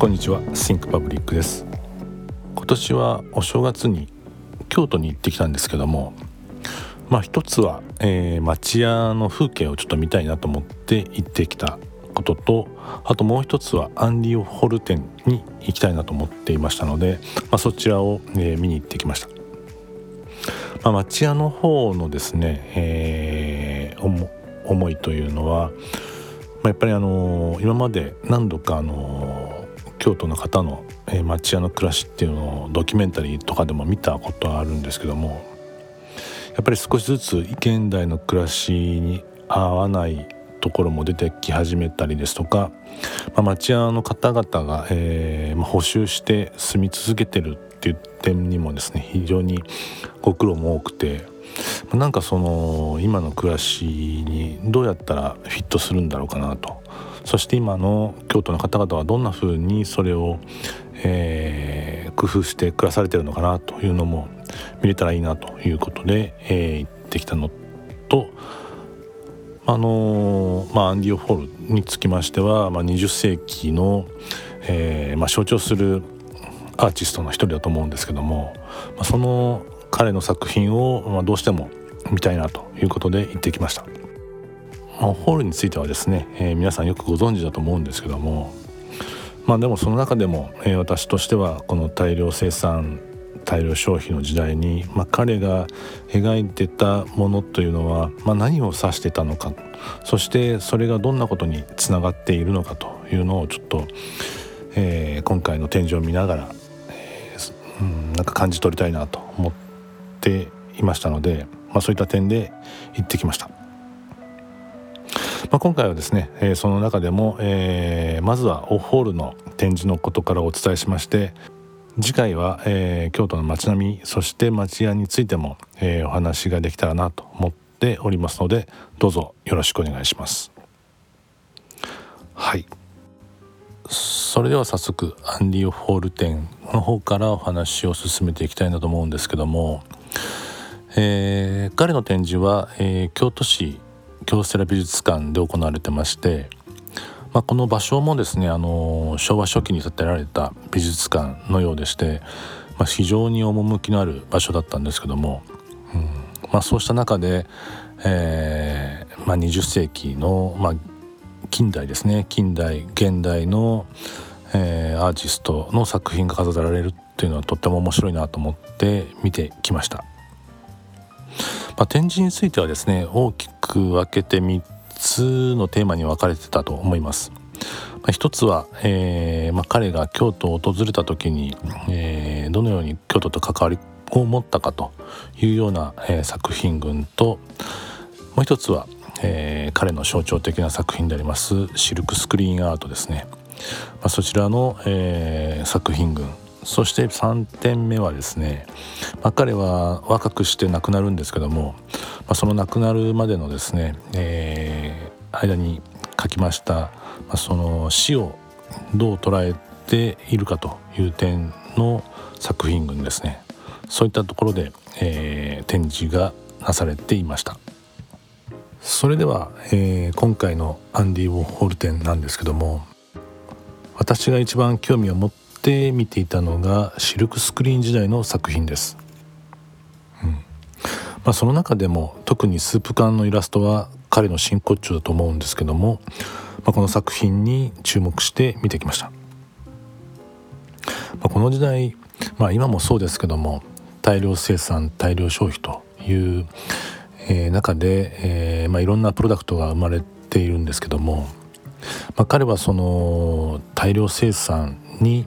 こんにちはシンクパブリックです。今年はお正月に京都に行ってきたんですけどもまあ一つは、えー、町屋の風景をちょっと見たいなと思って行ってきたこととあともう一つはアンディ・オホル店に行きたいなと思っていましたので、まあ、そちらを、えー、見に行ってきました、まあ、町屋の方のですね、えー、思いというのは、まあ、やっぱりあのー、今まで何度かあの京都の方の、え町屋の暮らしっていうのをドキュメンタリーとかでも見たことはあるんですけどもやっぱり少しずつ現代の暮らしに合わないところも出てき始めたりですとか、まあ、町屋の方々が、えーまあ、補修して住み続けてるっていう点にもですね非常にご苦労も多くてなんかその今の暮らしにどうやったらフィットするんだろうかなとそして今の京都の方々はどんな風にそれを、えー、工夫して暮らされてるのかなというのも見れたらいいなということで、えー、行ってきたのとあのー、まあ、アンディ・オ・ホールにつきましては、まあ、20世紀の、えーまあ、象徴するアーティストの一人だと思うんですけども、まあ、その彼の作品を、まあ、どうしても見たいなということで行ってきました。ホールについてはですね、えー、皆さんよくご存知だと思うんですけどもまあでもその中でも、えー、私としてはこの大量生産大量消費の時代に、まあ、彼が描いてたものというのは、まあ、何を指してたのかそしてそれがどんなことにつながっているのかというのをちょっと、えー、今回の展示を見ながら、えー、うん、なんか感じ取りたいなと思っていましたので、まあ、そういった点で行ってきました。まあ、今回はですね、えー、その中でも、えー、まずはオホールの展示のことからお伝えしまして次回は、えー、京都の街並みそして町屋についても、えー、お話ができたらなと思っておりますのでどうぞよろしくお願いします。はい。それでは早速アンディ・オホール店の方からお話を進めていきたいなと思うんですけども、えー、彼の展示は、えー、京都市京セラ美術館で行われてましてまあ、この場所もですねあの昭和初期に建てられた美術館のようでして、まあ、非常に趣のある場所だったんですけども、うんまあ、そうした中で、えーまあ、20世紀の、まあ、近代ですね近代現代の、えー、アーティストの作品が飾られるっていうのはとっても面白いなと思って見てきました。まあ、展示についてはですね大きく分けて3つのテーマに分かれてたと思います。まあ、一つは、えーまあ、彼が京都を訪れた時に、えー、どのように京都と関わりを持ったかというような、えー、作品群ともう一つは、えー、彼の象徴的な作品でありますシルクスクリーンアートですね、まあ、そちらの、えー、作品群そして3点目はですね、まあ、彼は若くして亡くなるんですけども、まあ、その亡くなるまでのですね、えー、間に書きました、まあ、その死をどう捉えているかという点の作品群ですね。そういったところで、えー、展示がなされていました。それでは、えー、今回のアンディ・ウォーホル展なんですけども私が一番興味を持っって見ていたのがシルクスクリーン時代の作品です、うん。まあ、その中でも特にスープ缶のイラストは彼の真骨頂だと思うんですけども、まあ、この作品に注目して見てきました、まあ、この時代、まあ、今もそうですけども大量生産大量消費という、えー、中で、えーまあ、いろんなプロダクトが生まれているんですけども、まあ、彼はその大量生産に、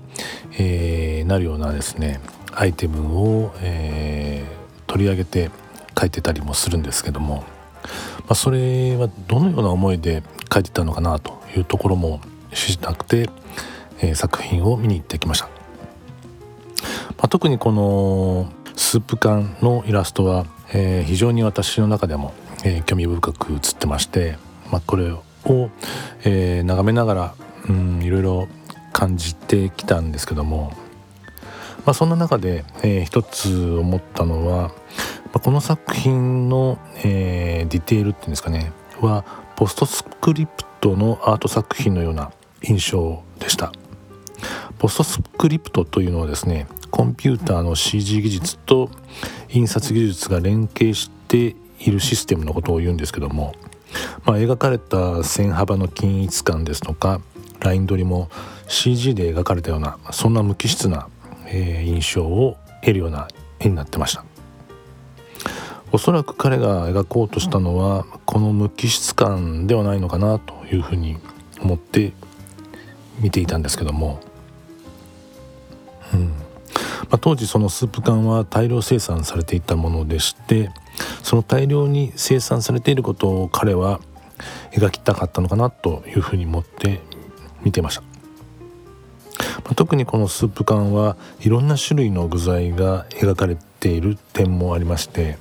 えー、なるようなですねアイテムを、えー、取り上げて書いてたりもするんですけども、まあ、それはどのような思いで書いてたのかなというところも知りたくて、えー、作品を見に行ってきました、まあ、特にこのスープ缶のイラストは、えー、非常に私の中でも、えー、興味深く写ってまして、まあ、これをを、えー、眺めながらうんいろいろ感じてきたんですけども、まあ、そんな中で、えー、一つ思ったのは、まあ、この作品の、えー、ディテールっていうんですかねはポストスクリプトのアート作品のような印象でした。ポストスクリプトというのはですねコンピューターの CG 技術と印刷技術が連携しているシステムのことを言うんですけども、まあ、描かれた線幅の均一感ですとかライン取りも CG で描かれたようなそんな無機質な、えー、印象を得るような絵になってました。おそらく彼が描こうとしたのはこの無機質感ではないのかなというふうに思って見ていたんですけども、うん。まあ、当時そのスープ缶は大量生産されていたものでしてその大量に生産されていることを彼は描きたかったのかなというふうに思って見てました、まあ、特にこのスープ缶はいろんな種類の具材が描かれている点もありまして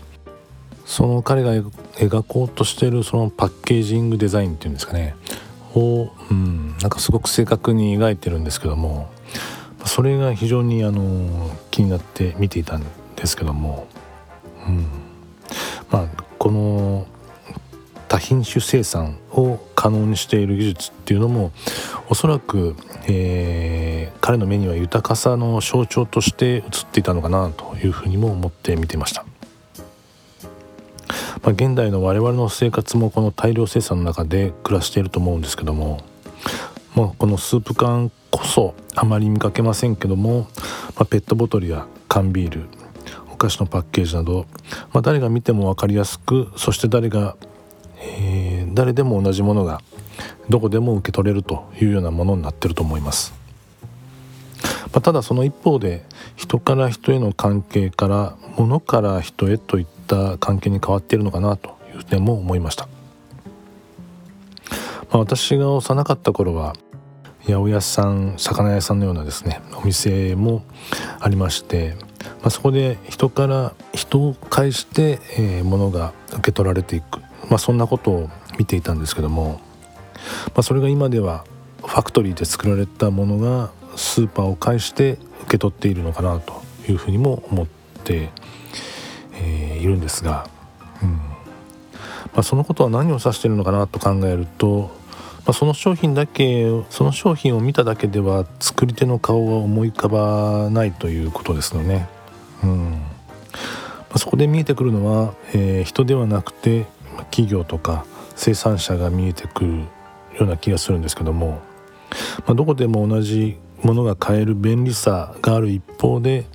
その彼が描こうとしているそのパッケージングデザインっていうんですかねを、うん、なんかすごく正確に描いてるんですけどもそれが非常にあの気になって見ていたんですけども、うん、まあこの多品種生産を可能にしている技術っていうのもおそらく、えー、彼の目には豊かさの象徴として映っていたのかなというふうにも思って見てました。まあ、現代の我々の生活もこの大量生産の中で暮らしていると思うんですけども、まあ、このスープ缶こそあまり見かけませんけども、まあ、ペットボトルや缶ビール菓子のパッケージなど、まあ、誰が見ても分かりやすくそして誰が、えー、誰でも同じものがどこでも受け取れるというようなものになってると思います。まあ、ただその一方で人から人への関係から物から人へといった関係に変わっているのかなという点も思いました、まあ、私が幼かった頃は八百屋さん魚屋さんのようなですねお店もありまして、まあ、そこで人から人を介して、えー、物が受け取られていく、まあ、そんなことを見ていたんですけども、まあ、それが今ではファクトリーで作られたものがスーパーを介して受け取っているのかなというふうにも思って、えー、いるんですが、うん。まあ、そのことは何を指しているのかなと考えると、まあ、その商品だけその商品を見ただけでは作り手の顔が思い浮かばないということですよね。うんま、そこで見えてくるのは、えー、人ではなくて企業とか生産者が見えてくるような気がするんですけども、まあ、どこでも同じものが買える便利さがある一方で、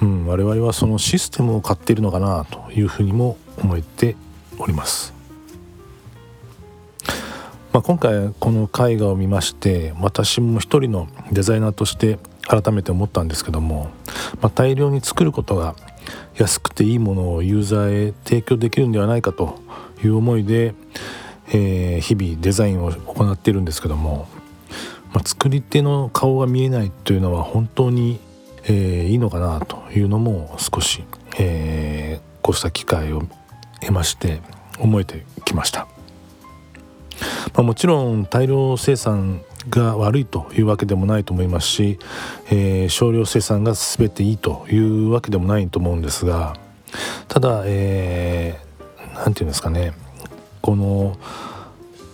うん、我々はそのシステムを買っているのかなというふうにも思えております。まあ、今回この絵画を見まして私も一人のデザイナーとして改めて思ったんですけども、まあ、大量に作ることが安くていいものをユーザーへ提供できるんではないかという思いで、えー、日々デザインを行っているんですけどもまあ、作り手の顔が見えないというのは本当に、えー、いいのかなというのも少し、えー、こうした機会を得まして思えてきました。まあ、もちろん大量生産が悪いというわけでもないと思いますし、えー、少量生産が全ていいというわけでもないと思うんですがただ何、えー、て言うんですかねこの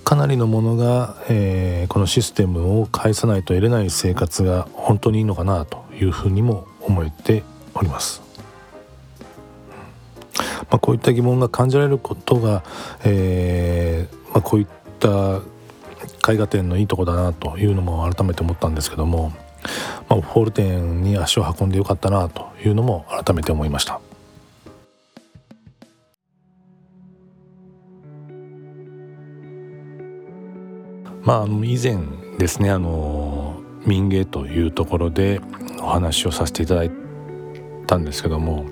かなりのものが、えー、このシステムを返さないと得れない生活が本当にいいのかなというふうにも思えております。まあ、こういった疑問が感じられることが、えーまあ、こういった絵画展のいいとこだなというのも改めて思ったんですけども、まあ、ホール店に足を運んでよかったなというのも改めて思いました。まあ以前ですねあの民芸というところでお話をさせていただいたんですけども、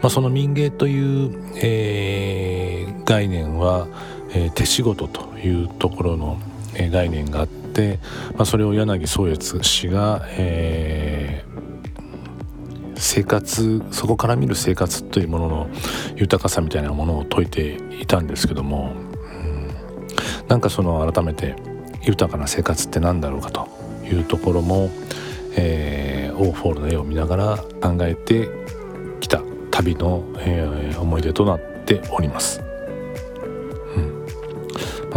まあ、その民芸という、えー、概念は、えー、手仕事というところの、え、概念があって、まあ、それを柳宗悦氏が、えー、生活そこから見る生活というものの豊かさみたいなものを説いていたんですけども、うん、なんかその改めて豊かな生活って何だろうかというところも、えー、ウォーホルの絵を見ながら考えてきた旅の、えー、思い出となっております。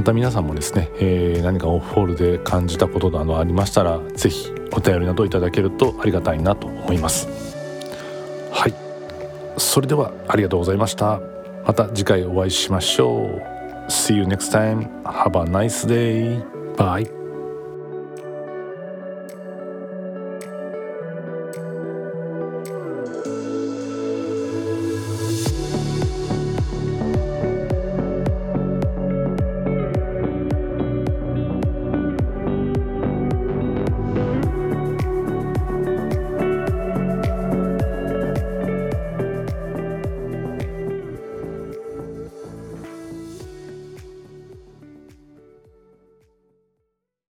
また皆さんもですね、えー、何かウォーホルで感じたことなどありましたら是非お便りなどいただけるとありがたいなと思います。はい。それではありがとうございました。また次回お会いしましょう。See you next time. Have a nice day. Bye.